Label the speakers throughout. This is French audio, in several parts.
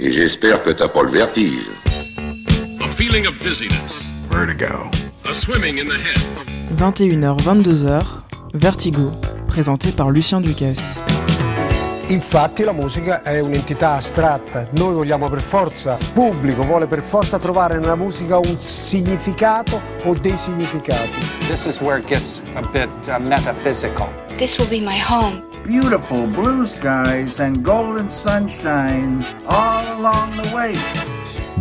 Speaker 1: Et j'espère que t'as pas le vertige.
Speaker 2: A feeling of dizziness.
Speaker 3: Vertigo.
Speaker 2: A swimming in the head.
Speaker 4: 21h, 22h, Vertigo, présenté par Lucien Ducasse.
Speaker 5: Infatti la musica è un'entità astratta, noi vogliamo per forza, il pubblico vuole per forza trovare nella musica un significato o dei significati.
Speaker 6: This is where it gets a bit uh, metaphysical.
Speaker 7: This will be my home.
Speaker 8: Beautiful blue skies and golden sunshine all along the way.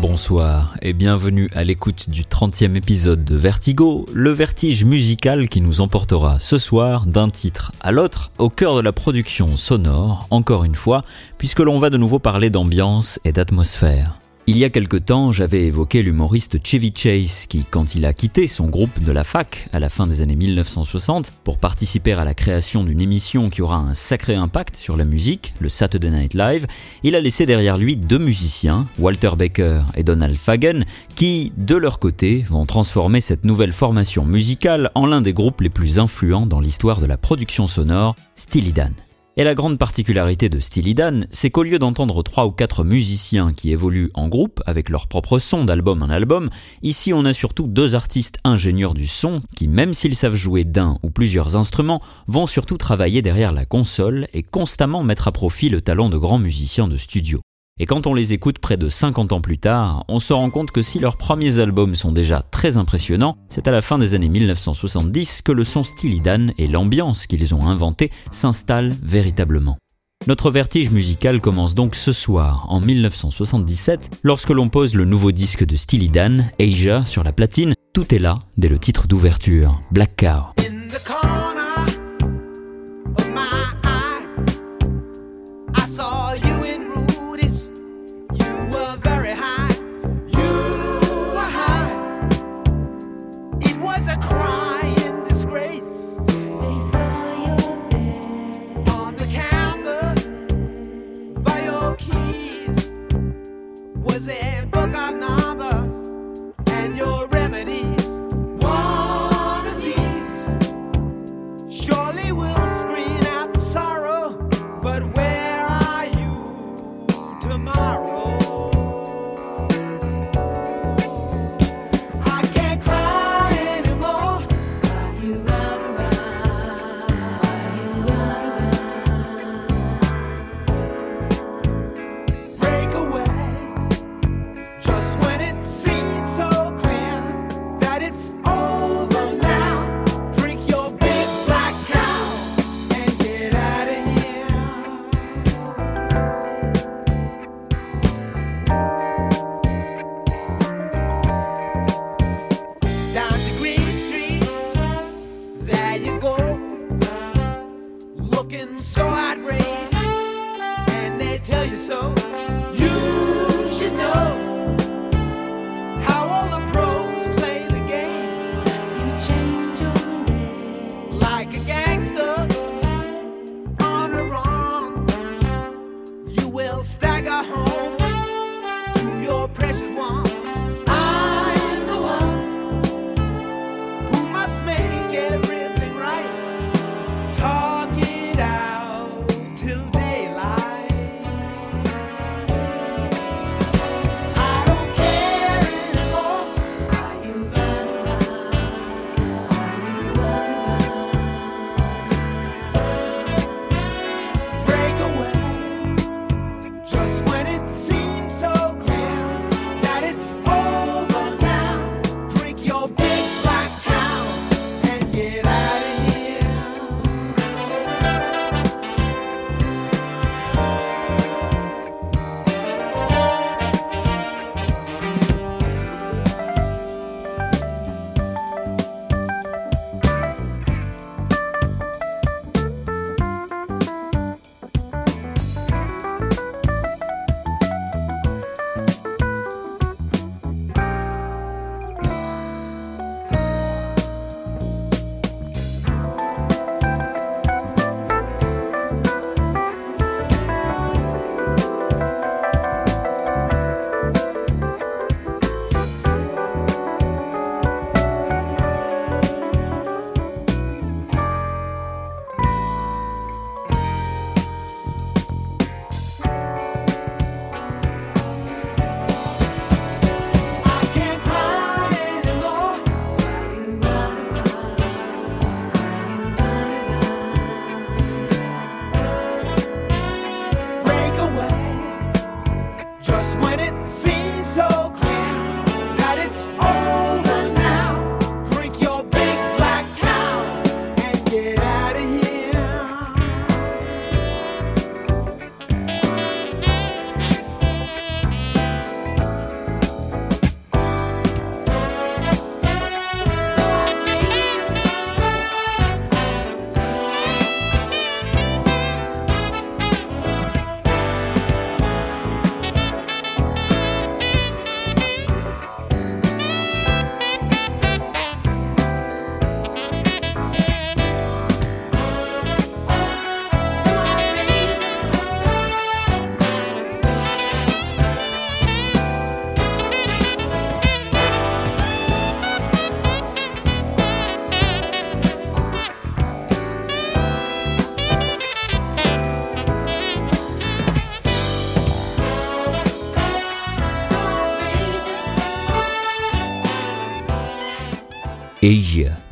Speaker 9: Bonsoir et bienvenue à l'écoute du 30e épisode de Vertigo, le vertige musical qui nous emportera ce soir d'un titre à l'autre au cœur de la production sonore, encore une fois, puisque l'on va de nouveau parler d'ambiance et d'atmosphère. Il y a quelque temps, j'avais évoqué l'humoriste Chevy Chase qui, quand il a quitté son groupe de la fac à la fin des années 1960 pour participer à la création d'une émission qui aura un sacré impact sur la musique, le Saturday Night Live, il a laissé derrière lui deux musiciens, Walter Baker et Donald Fagen, qui, de leur côté, vont transformer cette nouvelle formation musicale en l'un des groupes les plus influents dans l'histoire de la production sonore, Steely Dan. Et la grande particularité de Steely Dan, c'est qu'au lieu d'entendre trois ou quatre musiciens qui évoluent en groupe avec leur propre son d'album en album, ici on a surtout deux artistes ingénieurs du son qui, même s'ils savent jouer d'un ou plusieurs instruments, vont surtout travailler derrière la console et constamment mettre à profit le talent de grands musiciens de studio. Et quand on les écoute près de 50 ans plus tard, on se rend compte que si leurs premiers albums sont déjà très impressionnants, c'est à la fin des années 1970 que le son Steely Dan et l'ambiance qu'ils ont inventé s'installent véritablement. Notre vertige musical commence donc ce soir, en 1977, lorsque l'on pose le nouveau disque de Steely Dan, Asia, sur la platine. Tout est là dès le titre d'ouverture, Black Cow.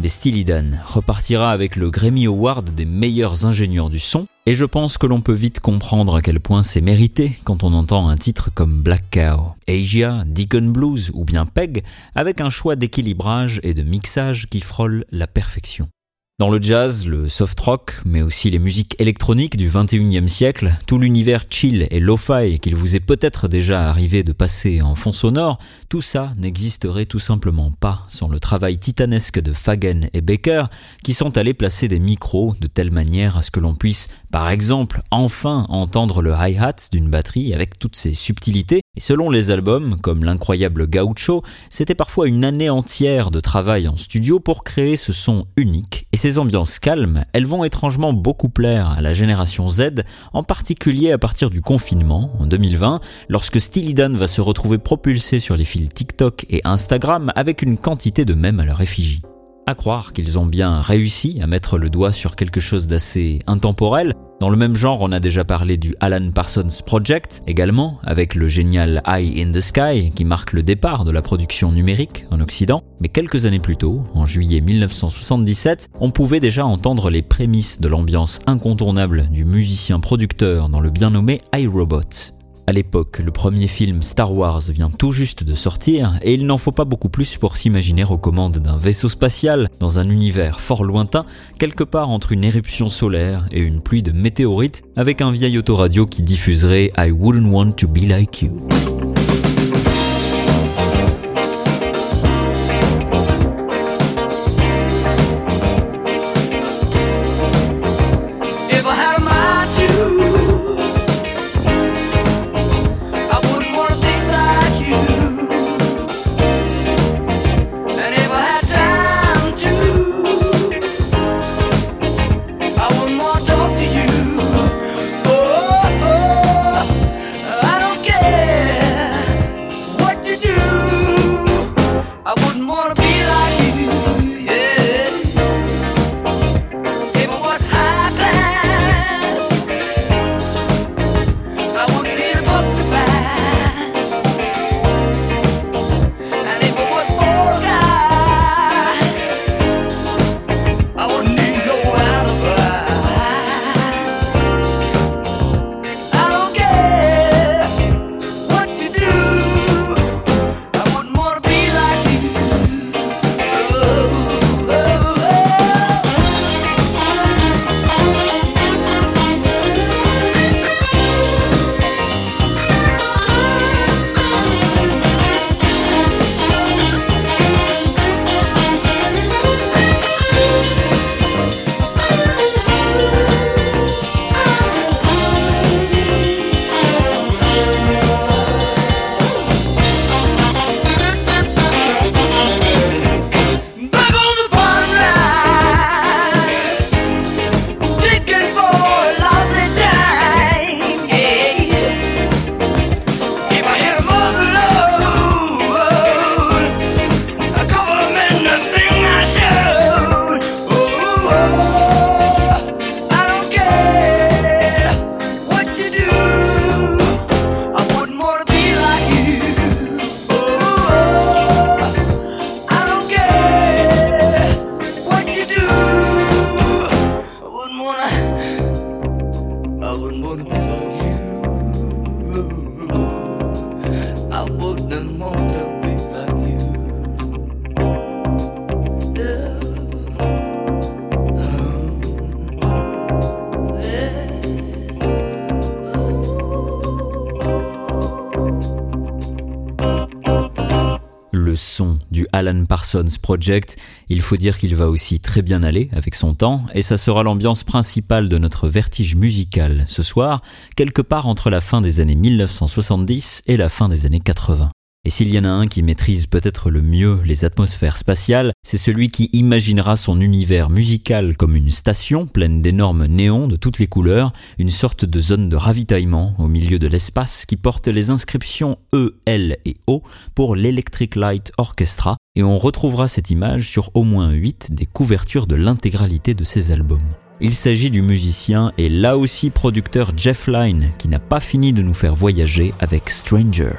Speaker 9: Stylidan repartira avec le Grammy Award des meilleurs ingénieurs du son, et je pense que l'on peut vite comprendre à quel point c'est mérité quand on entend un titre comme Black Cow, Asia, Deacon Blues ou bien Peg, avec un choix d'équilibrage et de mixage qui frôle la perfection. Dans le jazz, le soft rock, mais aussi les musiques électroniques du 21e siècle, tout l'univers chill et lo-fi qu'il vous est peut-être déjà arrivé de passer en fond sonore, tout ça n'existerait tout simplement pas sans le travail titanesque de Fagen et Baker qui sont allés placer des micros de telle manière à ce que l'on puisse, par exemple, enfin entendre le hi-hat d'une batterie avec toutes ses subtilités. Et selon les albums, comme l'incroyable Gaucho, c'était parfois une année entière de travail en studio pour créer ce son unique. Et ces ambiances calmes, elles vont étrangement beaucoup plaire à la génération Z, en particulier à partir du confinement, en 2020, lorsque Stylidan va se retrouver propulsé sur les fils TikTok et Instagram avec une quantité de mèmes à leur effigie. À croire qu'ils ont bien réussi à mettre le doigt sur quelque chose d'assez intemporel. Dans le même genre, on a déjà parlé du Alan Parsons Project, également, avec le génial Eye in the Sky, qui marque le départ de la production numérique en Occident. Mais quelques années plus tôt, en juillet 1977, on pouvait déjà entendre les prémices de l'ambiance incontournable du musicien producteur dans le bien nommé iRobot. À l'époque, le premier film Star Wars vient tout juste de sortir et il n'en faut pas beaucoup plus pour s'imaginer aux commandes d'un vaisseau spatial dans un univers fort lointain, quelque part entre une éruption solaire et une pluie de météorites avec un vieil autoradio qui diffuserait I wouldn't want to be like you. Project, il faut dire qu'il va aussi très bien aller avec son temps, et ça sera l'ambiance principale de notre vertige musical ce soir, quelque part entre la fin des années 1970 et la fin des années 80. Et s'il y en a un qui maîtrise peut-être le mieux les atmosphères spatiales, c'est celui qui imaginera son univers musical comme une station pleine d'énormes néons de toutes les couleurs, une sorte de zone de ravitaillement au milieu de l'espace qui porte les inscriptions E, L et O pour l'Electric Light Orchestra, et on retrouvera cette image sur au moins 8 des couvertures de l'intégralité de ses albums. Il s'agit du musicien et là aussi producteur Jeff Lynne qui n'a pas fini de nous faire voyager avec Stranger.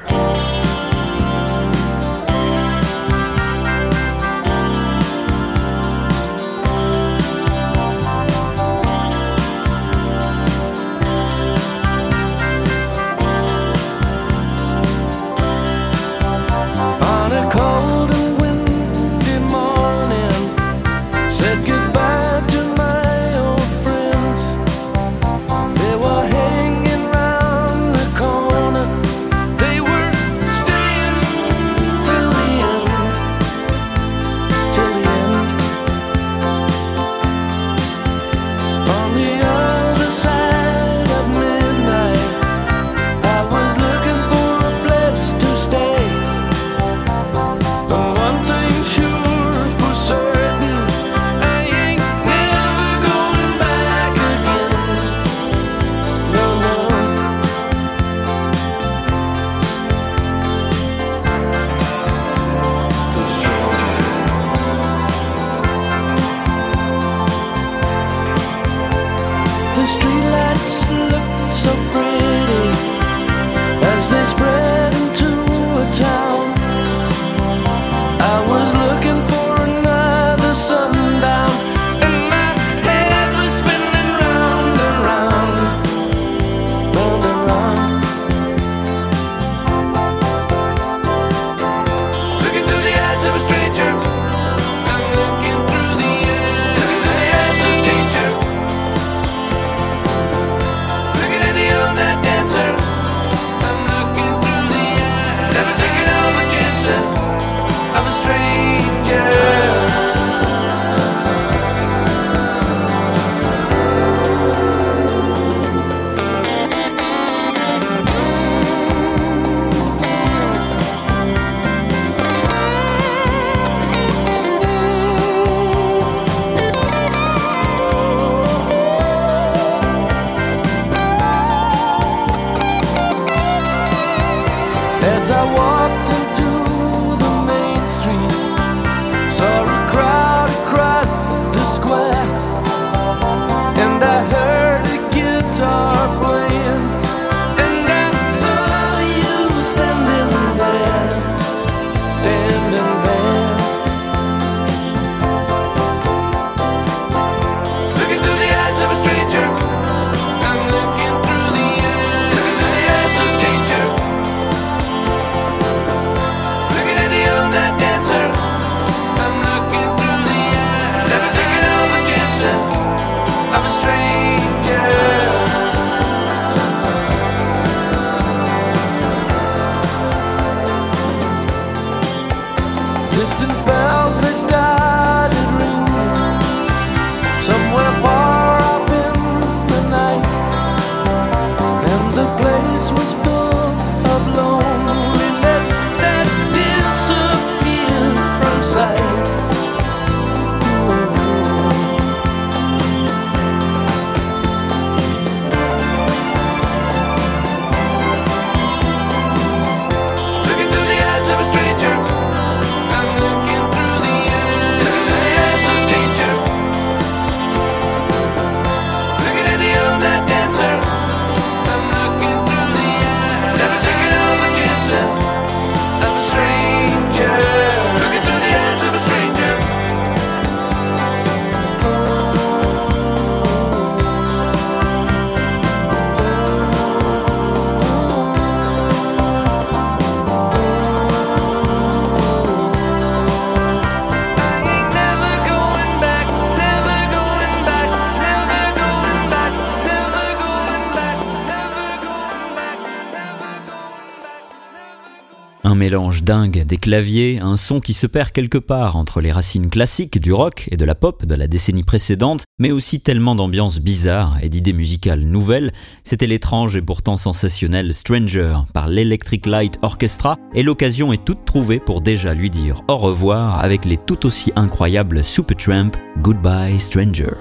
Speaker 9: Dingue des claviers, un son qui se perd quelque part entre les racines classiques du rock et de la pop de la décennie précédente, mais aussi tellement d'ambiances bizarres et d'idées musicales nouvelles, c'était l'étrange et pourtant sensationnel Stranger par l'Electric Light Orchestra, et l'occasion est toute trouvée pour déjà lui dire au revoir avec les tout aussi incroyables Supertramp Goodbye Stranger.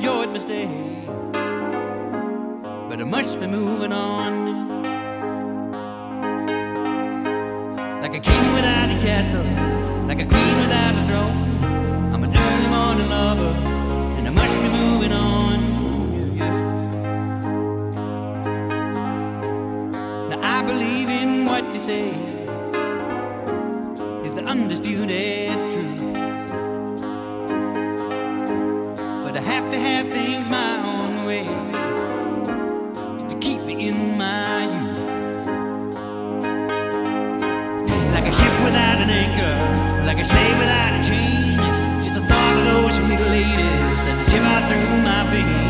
Speaker 10: Enjoyed my stay. But I must be moving on. Like a king without a castle, like a queen without a throne. I'm an early morning lover, and I must be moving on. Yeah, yeah. Now I believe in what you say is the undisputed have to have things my own way to keep me in my youth. Like a ship without an anchor, like a slave without a chain. Just the thought of those sweet ladies as they shiver through my veins.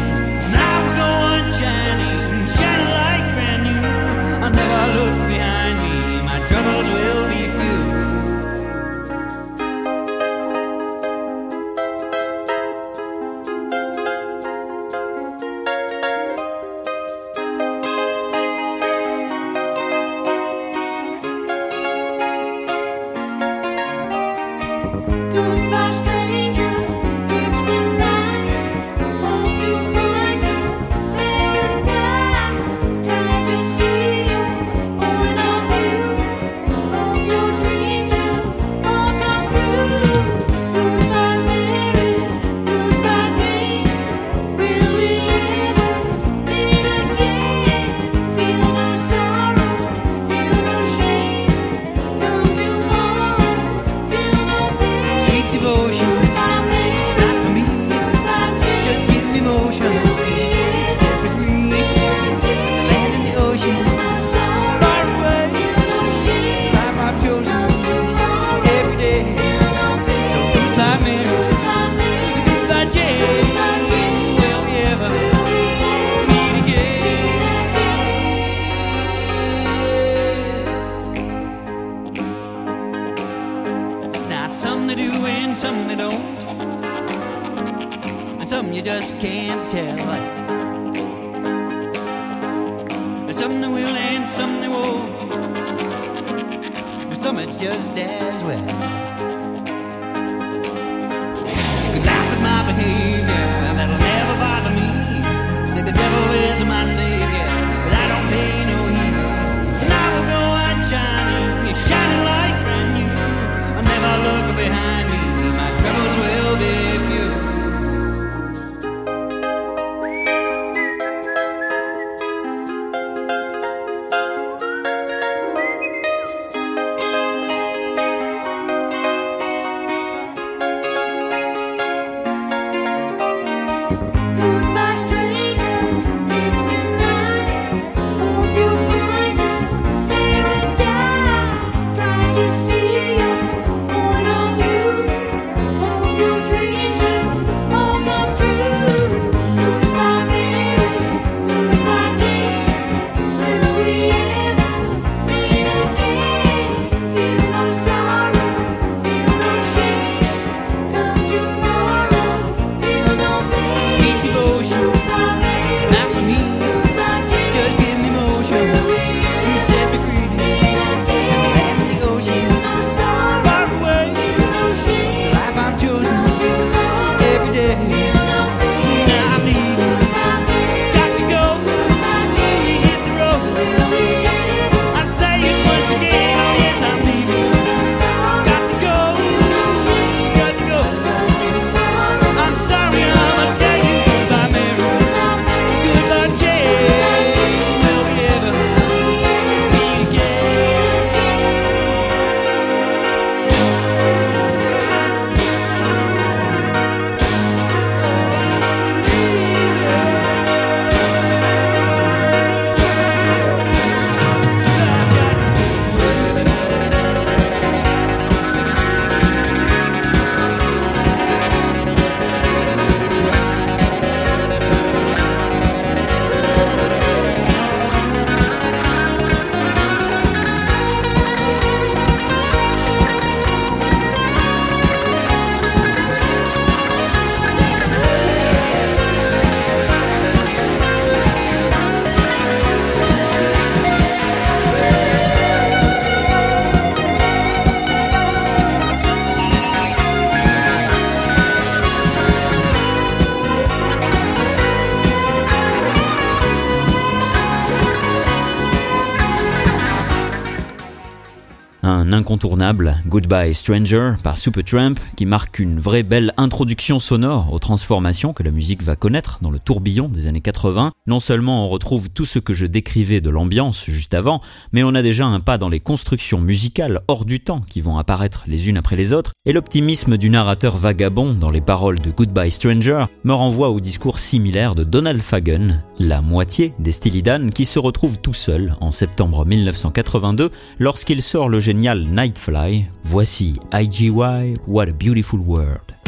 Speaker 9: Incontournable, Goodbye Stranger par Supertramp, qui marque une vraie belle introduction sonore aux transformations que la musique va connaître dans le tourbillon des années 80. Non seulement on retrouve tout ce que je décrivais de l'ambiance juste avant, mais on a déjà un pas dans les constructions musicales hors du temps qui vont apparaître les unes après les autres, et l'optimisme du narrateur vagabond dans les paroles de Goodbye Stranger me renvoie au discours similaire de Donald Fagen, la moitié des Steely Dan qui se retrouve tout seul en septembre 1982 lorsqu'il sort le génial Nightfly. Voici IGY, What a Beautiful World.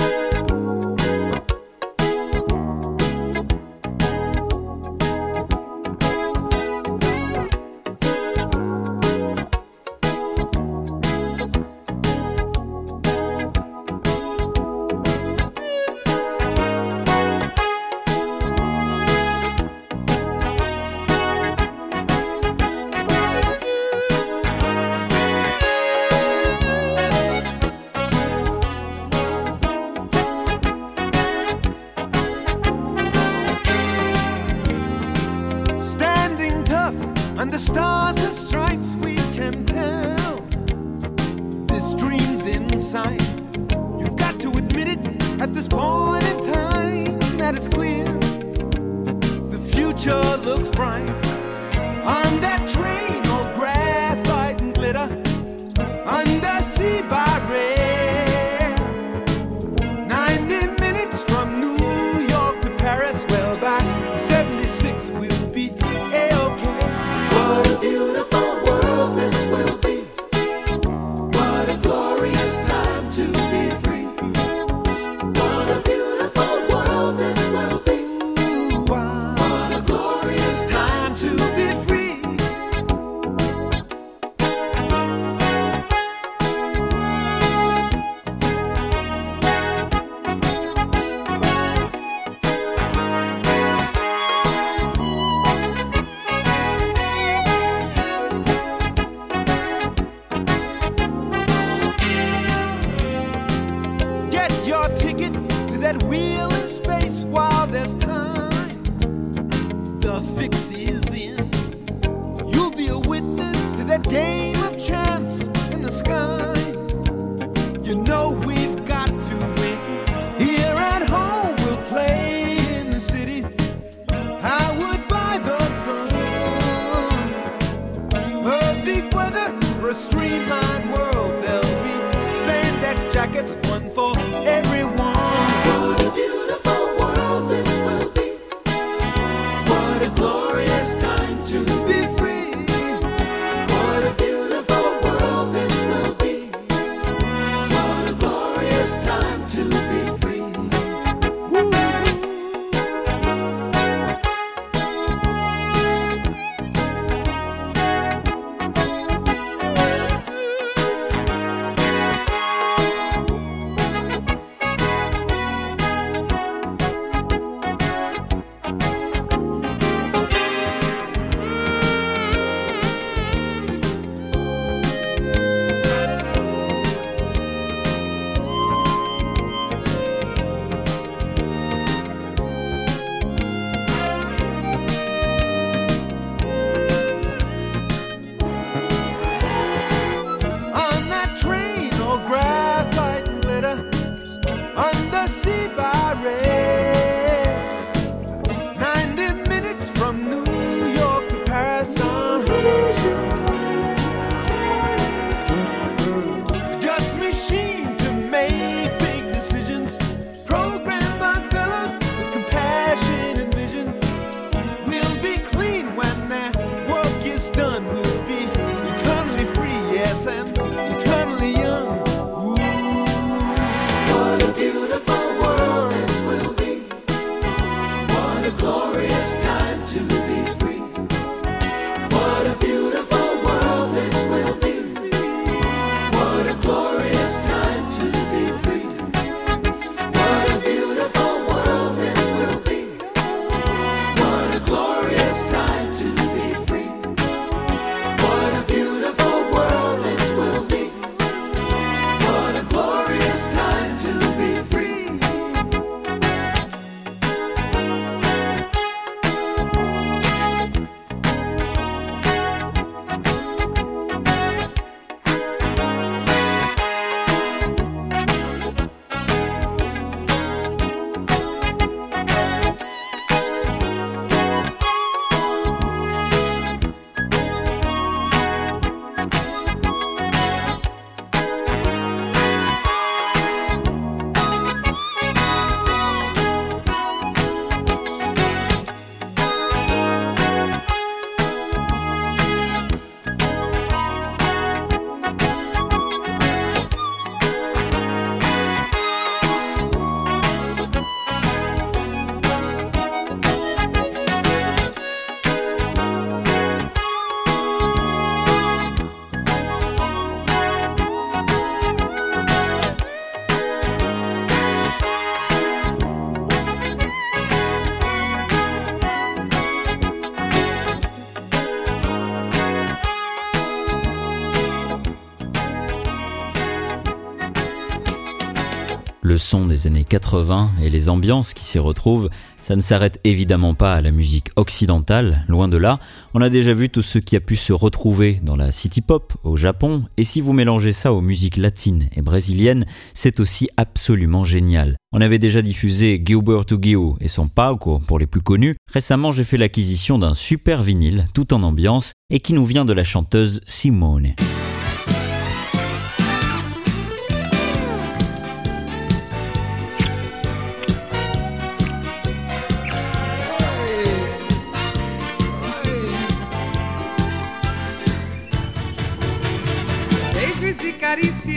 Speaker 11: Inside. You've got to admit it at this point in time that it's clear the future looks bright. On that
Speaker 9: des années 80 et les ambiances qui s'y retrouvent, ça ne s'arrête évidemment pas à la musique occidentale, loin de là. On a déjà vu tout ce qui a pu se retrouver dans la city pop au Japon, et si vous mélangez ça aux musiques latines et brésiliennes, c'est aussi absolument génial. On avait déjà diffusé Gilberto Gil et son Pauco pour les plus connus. Récemment, j'ai fait l'acquisition d'un super vinyle tout en ambiance et qui nous vient de la chanteuse Simone.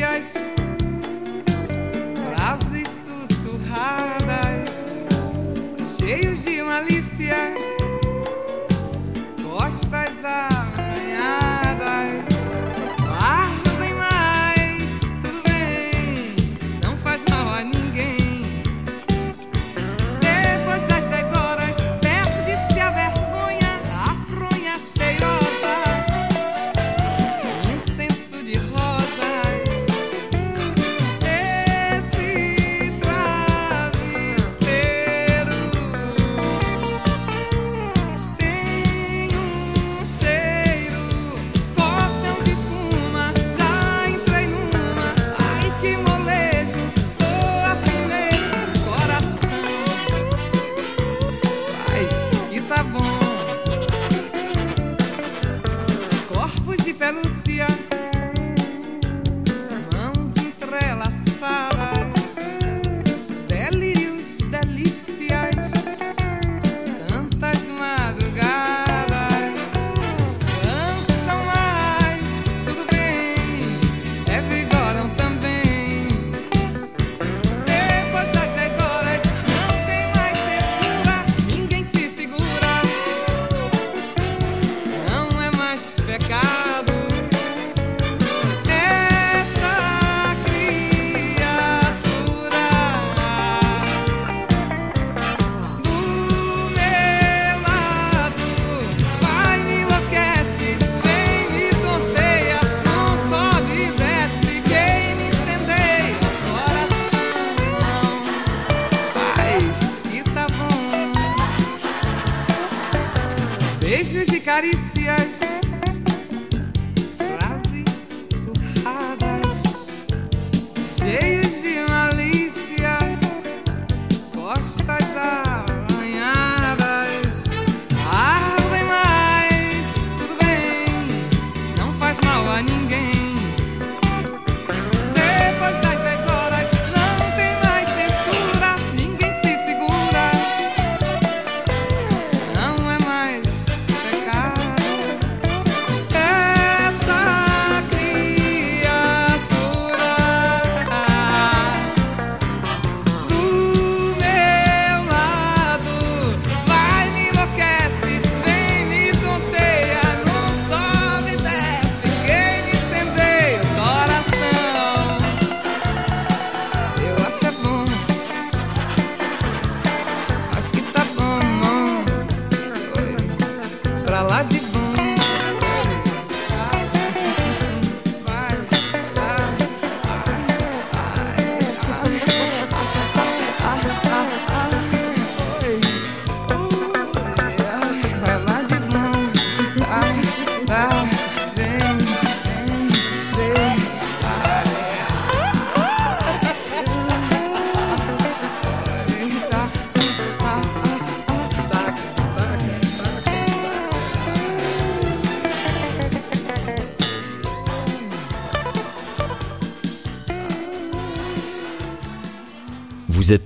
Speaker 12: dias, frases sussurradas, cheios de malícia.
Speaker 9: say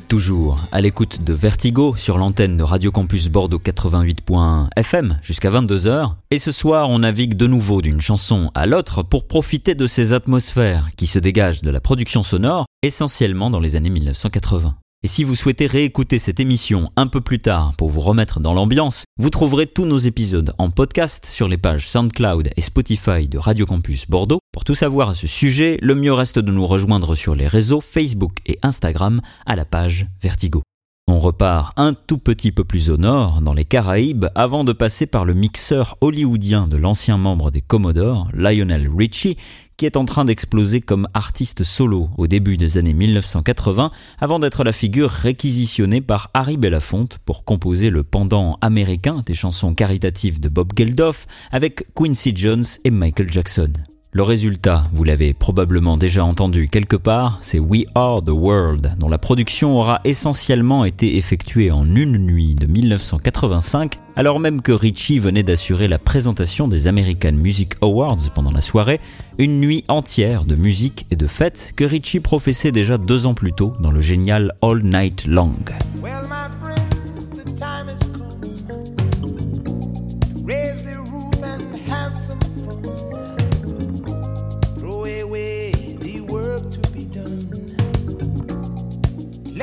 Speaker 9: toujours à l'écoute de Vertigo sur l'antenne de Radio Campus Bordeaux 88.1 FM jusqu'à 22h. Et ce soir, on navigue de nouveau d'une chanson à l'autre pour profiter de ces atmosphères qui se dégagent de la production sonore, essentiellement dans les années 1980. Et si vous souhaitez réécouter cette émission un peu plus tard pour vous remettre dans l'ambiance, vous trouverez tous nos épisodes en podcast sur les pages SoundCloud et Spotify de Radio Campus Bordeaux. Pour tout savoir à ce sujet, le mieux reste de nous rejoindre sur les réseaux Facebook et Instagram à la page Vertigo. On repart un tout petit peu plus au nord, dans les Caraïbes, avant de passer par le mixeur hollywoodien de l'ancien membre des Commodores, Lionel Richie, qui est en train d'exploser comme artiste solo au début des années 1980, avant d'être la figure réquisitionnée par Harry Belafonte pour composer le pendant américain des chansons caritatives de Bob Geldof avec Quincy Jones et Michael Jackson. Le résultat, vous l'avez probablement déjà entendu quelque part, c'est We Are the World, dont la production aura essentiellement été effectuée en une nuit de 1985, alors même que Richie venait d'assurer la présentation des American Music Awards pendant la soirée, une nuit entière de musique et de fêtes que Richie professait déjà deux ans plus tôt dans le génial All Night Long.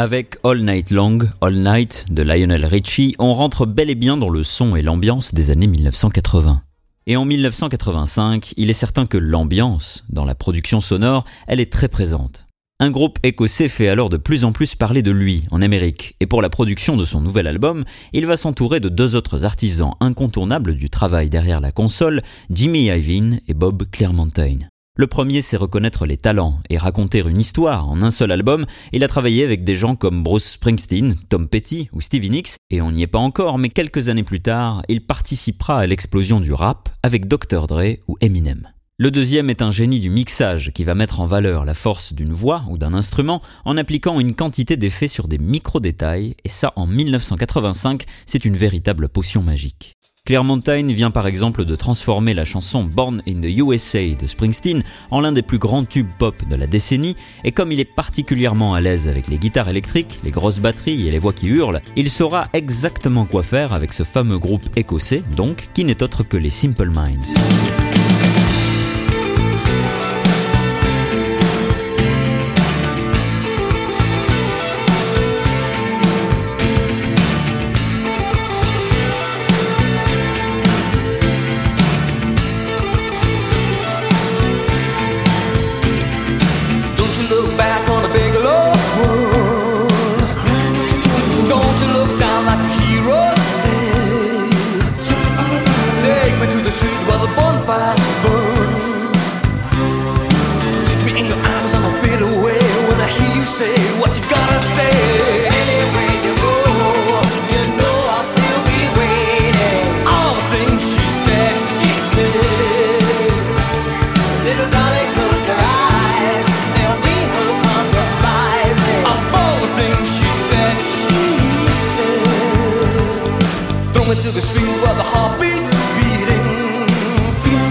Speaker 9: Avec All Night Long, All Night de Lionel Richie, on rentre bel et bien dans le son et l'ambiance des années 1980. Et en 1985, il est certain que l'ambiance, dans la production sonore, elle est très présente. Un groupe écossais fait alors de plus en plus parler de lui en Amérique, et pour la production de son nouvel album, il va s'entourer de deux autres artisans incontournables du travail derrière la console, Jimmy Iovine et Bob Clearmountain. Le premier, c'est reconnaître les talents et raconter une histoire en un seul album. Il a travaillé avec des gens comme Bruce Springsteen, Tom Petty ou Stevie Nicks, et on n'y est pas encore, mais quelques années plus tard, il participera à l'explosion du rap avec Dr. Dre ou Eminem. Le deuxième est un génie du mixage qui va mettre en valeur la force d'une voix ou d'un instrument en appliquant une quantité d'effets sur des micro-détails, et ça en 1985, c'est une véritable potion magique. Claire Montaigne vient par exemple de transformer la chanson Born in the USA de Springsteen en l'un des plus grands tubes pop de la décennie, et comme il est particulièrement à l'aise avec les guitares électriques, les grosses batteries et les voix qui hurlent, il saura exactement quoi faire avec ce fameux groupe écossais, donc, qui n'est autre que les Simple Minds.
Speaker 3: The street where the heartbeats beating.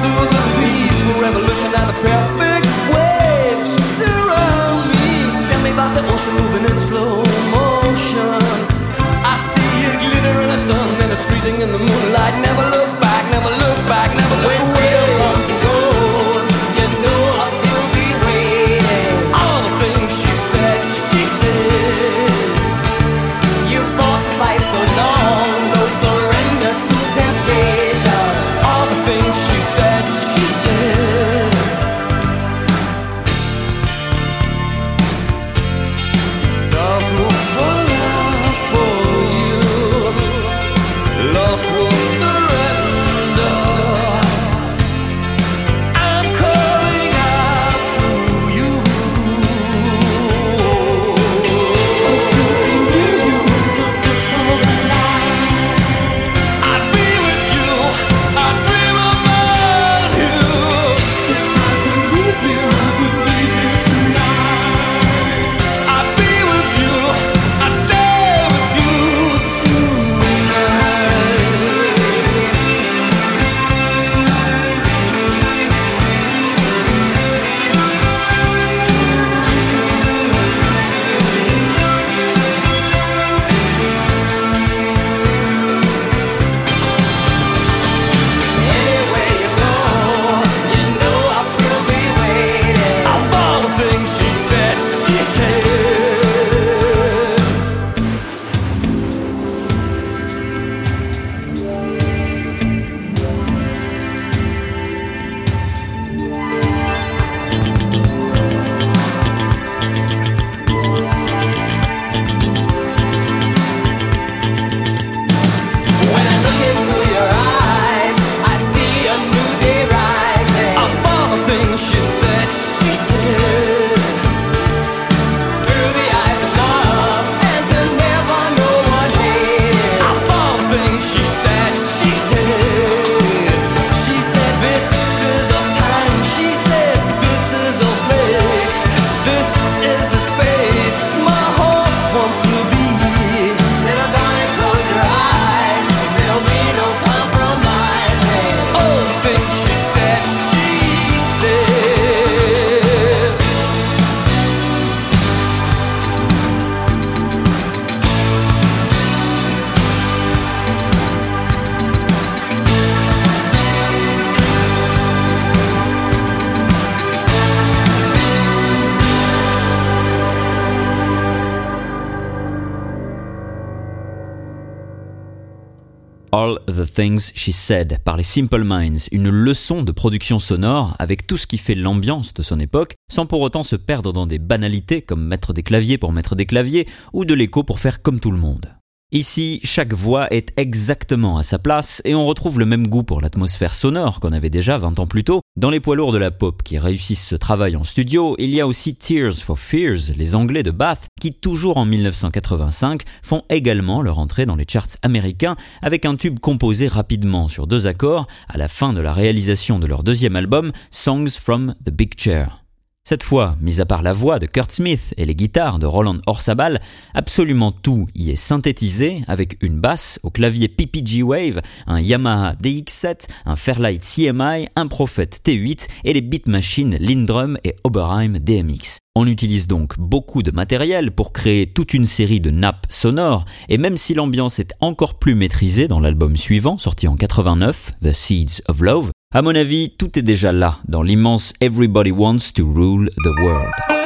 Speaker 3: To the peaceful revolution and the perfect waves surround me. Tell me about the ocean moving in slow motion. I see it glitter in the sun, then it's freezing in the moonlight. All the Things She Said
Speaker 9: par les Simple Minds, une leçon de production sonore avec tout ce qui fait l'ambiance de son époque, sans pour autant se perdre dans des banalités comme mettre des claviers pour mettre des claviers ou de l'écho pour faire comme tout le monde. Ici, chaque voix est exactement à sa place et on retrouve le même goût pour l'atmosphère sonore qu'on avait déjà 20 ans plus tôt. Dans les poids lourds de la pop qui réussissent ce travail en studio, il y a aussi Tears for Fears, les Anglais de Bath, qui toujours en 1985 font également leur entrée dans les charts américains avec un tube composé rapidement sur deux accords à la fin de la réalisation de leur deuxième album, Songs from the Big Chair. Cette fois, mis à part la voix de Kurt Smith et les guitares de Roland Orsabal, absolument tout y est synthétisé avec une basse au clavier PPG Wave, un Yamaha DX7, un Fairlight CMI, un Prophet T8 et les beat machines Lindrum et Oberheim DMX. On utilise donc beaucoup de matériel pour créer toute une série de nappes sonores, et même si l'ambiance est encore plus maîtrisée dans l'album suivant, sorti en 89, The Seeds of Love, à mon avis, tout est déjà là dans l'immense Everybody Wants to Rule the World.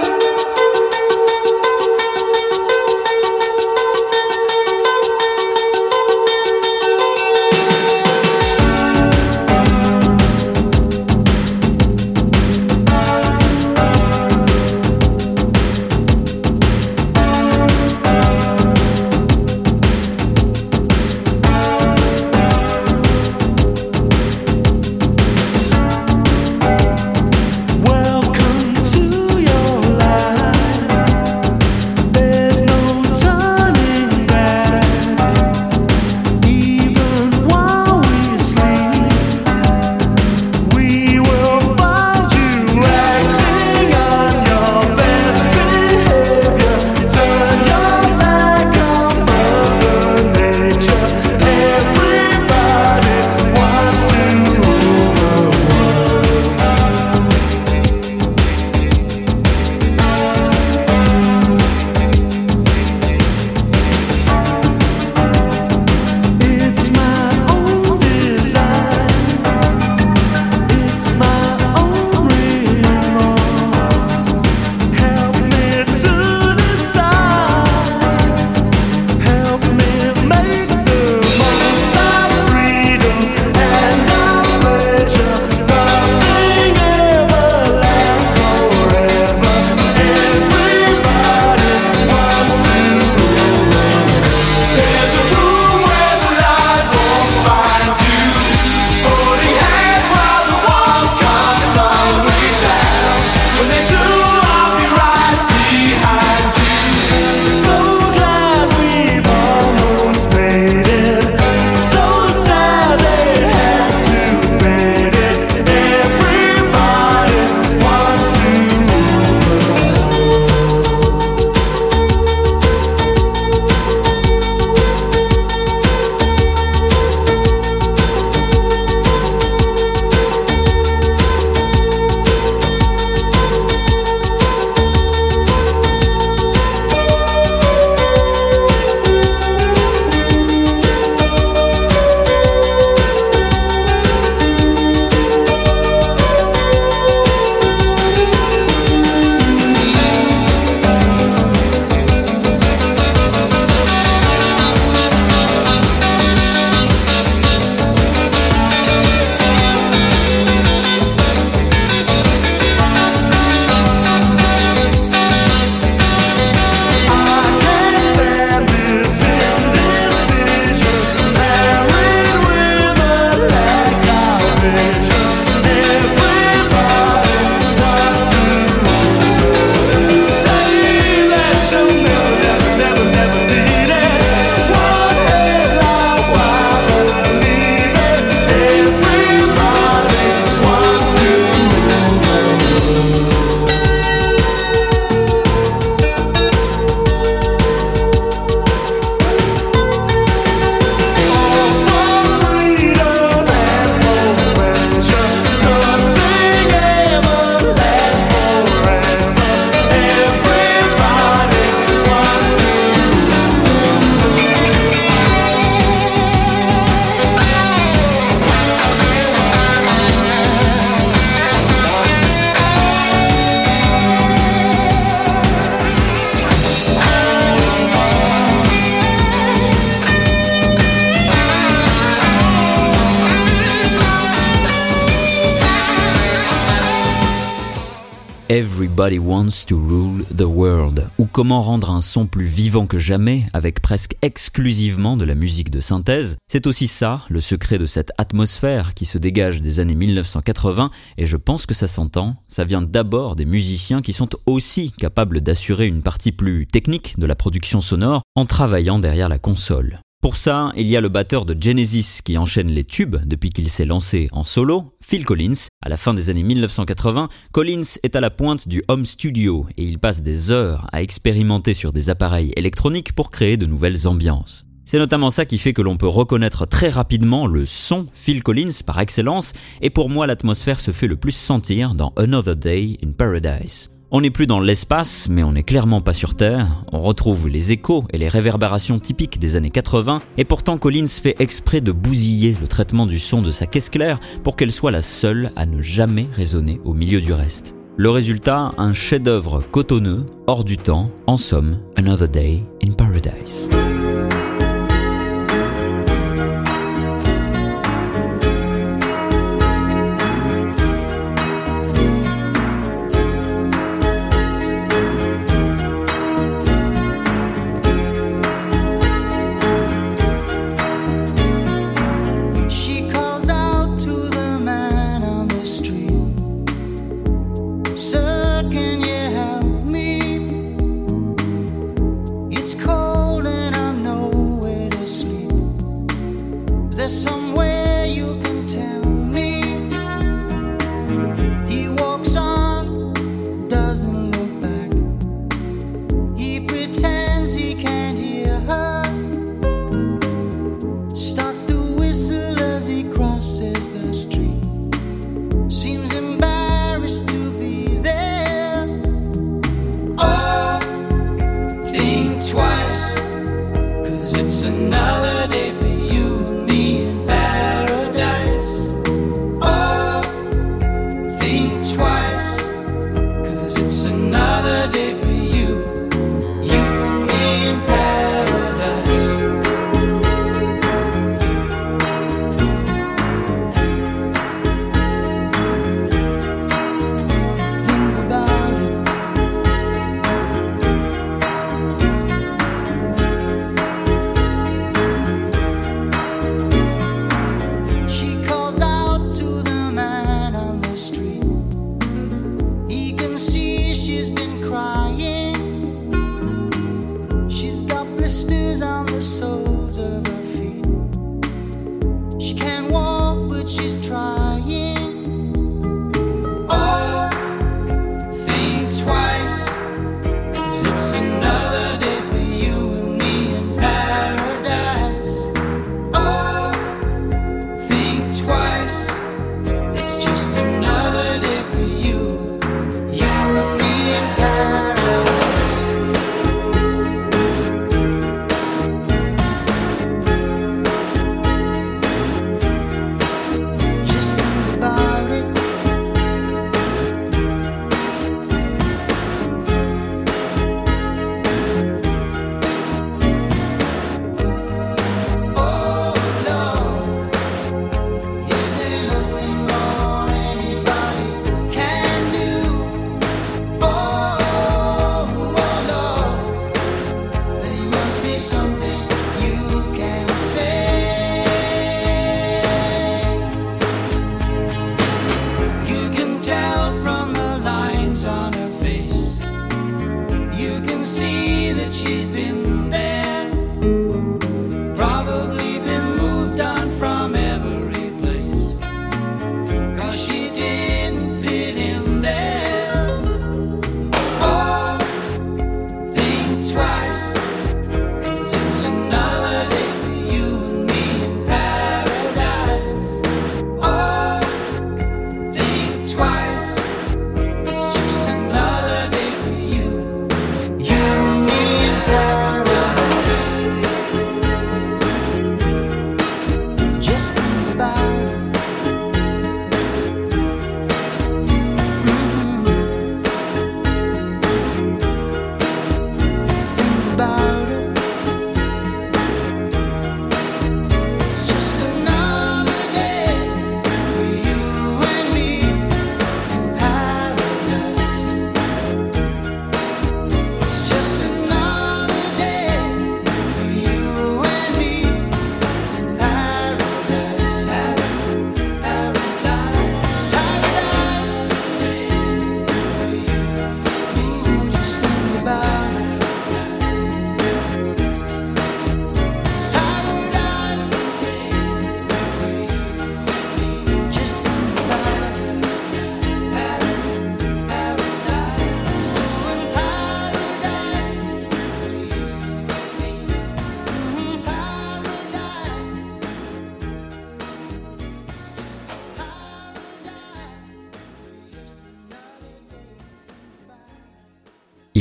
Speaker 9: Wants to Rule the World, ou comment rendre un son plus vivant que jamais avec presque exclusivement de la musique de synthèse. C'est aussi ça, le secret de cette atmosphère qui se dégage des années 1980, et je pense que ça s'entend, ça vient d'abord des musiciens qui sont aussi capables d'assurer une partie plus technique de la production sonore en travaillant derrière la console. Pour ça, il y a le batteur de Genesis qui enchaîne les tubes depuis qu'il s'est lancé en solo, Phil Collins. À la fin des années 1980, Collins est à la pointe du home studio et il passe des heures à expérimenter sur des appareils électroniques pour créer de nouvelles ambiances. C'est notamment ça qui fait que l'on peut reconnaître très rapidement le son Phil Collins par excellence, et pour moi l'atmosphère se fait le plus sentir dans Another Day in Paradise. On n'est plus dans l'espace, mais on n'est clairement pas sur Terre. On retrouve les échos et les réverbérations typiques des années 80, et pourtant Collins fait exprès de bousiller le traitement du son de sa caisse claire pour qu'elle soit la seule à ne jamais résonner au milieu du reste. Le résultat, un chef-d'œuvre cotonneux, hors du temps, en somme, Another Day in Paradise.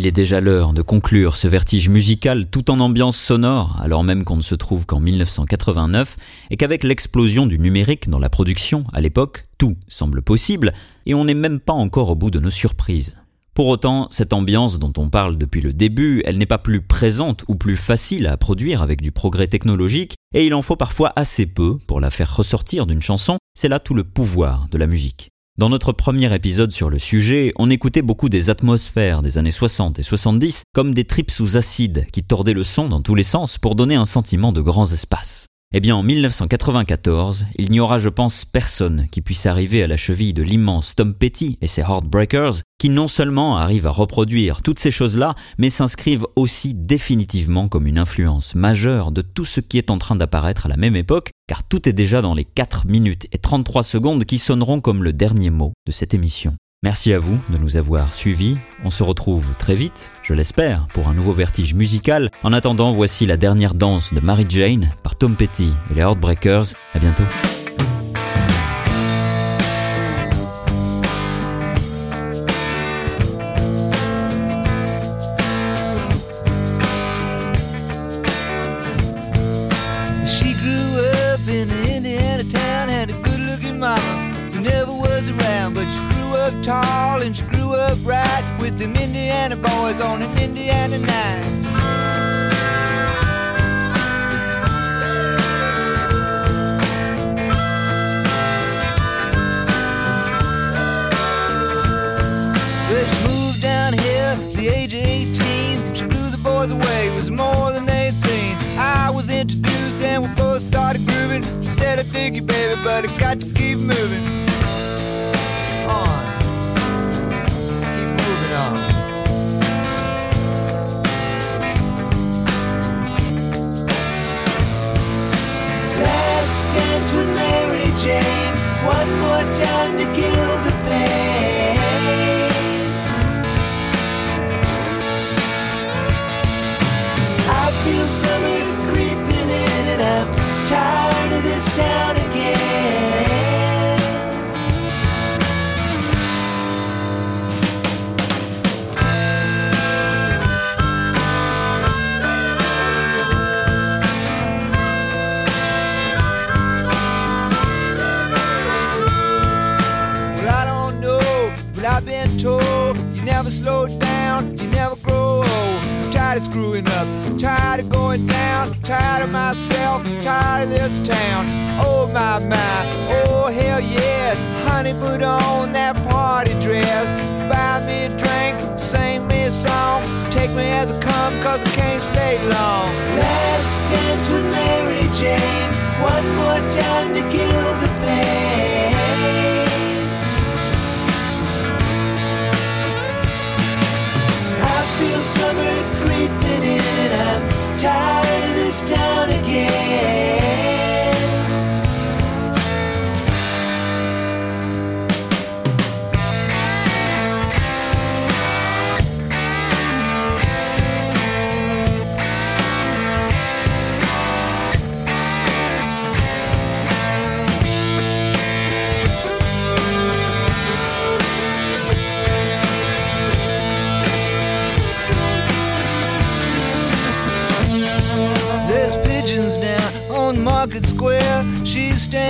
Speaker 9: Il est déjà l'heure de conclure ce vertige musical tout en ambiance sonore, alors même qu'on ne se trouve qu'en 1989 et qu'avec l'explosion du numérique dans la production, à l'époque, tout semble possible et on n'est même pas encore au bout de nos surprises. Pour autant, cette ambiance dont on parle depuis le début, elle n'est pas plus présente ou plus facile à produire avec du progrès technologique, et il en faut parfois assez peu pour la faire ressortir d'une chanson, c'est là tout le pouvoir de la musique. Dans notre premier épisode sur le sujet, on écoutait beaucoup des atmosphères des années 60 et 70 comme des tripes sous acide qui tordaient le son dans tous les sens pour donner un sentiment de grands espaces. Eh bien, en 1994, il n'y aura, je pense, personne qui puisse arriver à la cheville de l'immense Tom Petty et ses Heartbreakers, qui non seulement arrivent à reproduire toutes ces choses-là, mais s'inscrivent aussi définitivement comme une influence majeure de tout ce qui est en train d'apparaître à la même époque, car tout est déjà dans les 4 minutes et 33 secondes qui sonneront comme le dernier mot de cette émission. Merci à vous de nous avoir suivis. On se retrouve très vite, je l'espère, pour un nouveau vertige musical. En attendant, voici la dernière danse de Mary Jane par Tom Petty et les Heartbreakers. À bientôt.
Speaker 11: Tall and she grew up right with them Indiana boys on an Indiana night. Well, she moved down here at the age of 18. She blew the boys away, it was more than they'd seen. I was introduced and we both started grooving. She said, I dig you, baby, but I got to keep moving. Jane. One more time to kill the pain. I feel summer creeping in and I'm tired of this town slow down, you never grow old. I'm tired of screwing up, tired of going down, tired of myself, tired of this town. Oh my my, oh hell yes, honey, put on that party dress. Buy me a drink, sing me a song, take me as I come, cause I can't stay long. Last dance with Mary Jane, one more time to kill the pain. Creeping in. I'm tired of this town again.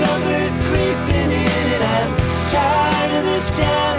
Speaker 11: summer creeping in, and I'm tired of this town.